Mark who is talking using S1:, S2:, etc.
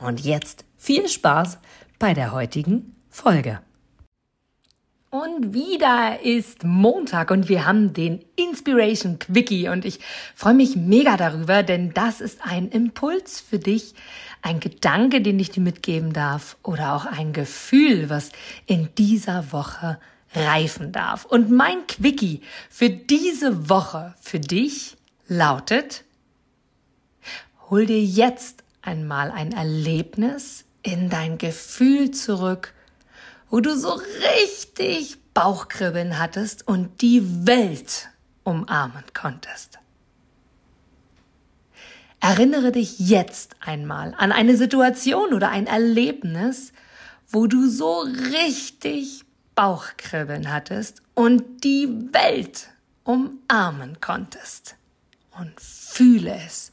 S1: Und jetzt viel Spaß bei der heutigen Folge. Und wieder ist Montag und wir haben den Inspiration Quickie und ich freue mich mega darüber, denn das ist ein Impuls für dich, ein Gedanke, den ich dir mitgeben darf oder auch ein Gefühl, was in dieser Woche reifen darf. Und mein Quickie für diese Woche für dich lautet, hol dir jetzt einmal ein Erlebnis in dein Gefühl zurück, wo du so richtig Bauchkribbeln hattest und die Welt umarmen konntest. Erinnere dich jetzt einmal an eine Situation oder ein Erlebnis, wo du so richtig Bauchkribbeln hattest und die Welt umarmen konntest. Und fühle es